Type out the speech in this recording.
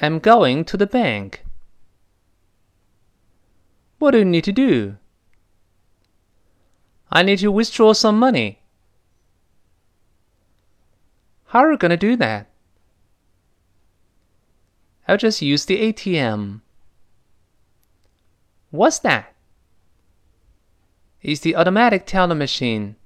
I'm going to the bank. What do you need to do? I need to withdraw some money. How are you going to do that? I'll just use the ATM. What's that? It's the automatic teller machine.